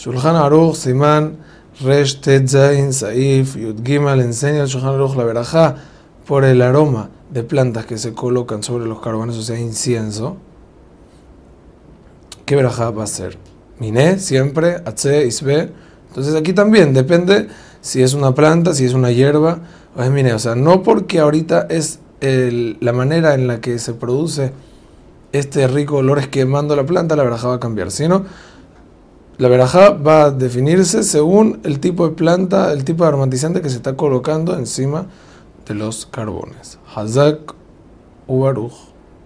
Shulchan Aruch, Simán, Resh, Tetzain, Saif, Yud Gimal, enseña el Shulchan Aruch la verajá por el aroma de plantas que se colocan sobre los carbones, o sea, incienso. ¿Qué verajá va a ser? Miné, siempre, Atse, Isbe. Entonces aquí también depende si es una planta, si es una hierba o es miné. O sea, no porque ahorita es la manera en la que se produce este rico olor es quemando la planta, la verajá va a cambiar, sino la verajá va a definirse según el tipo de planta, el tipo de aromatizante que se está colocando encima de los carbones. Hazak Ubaruch.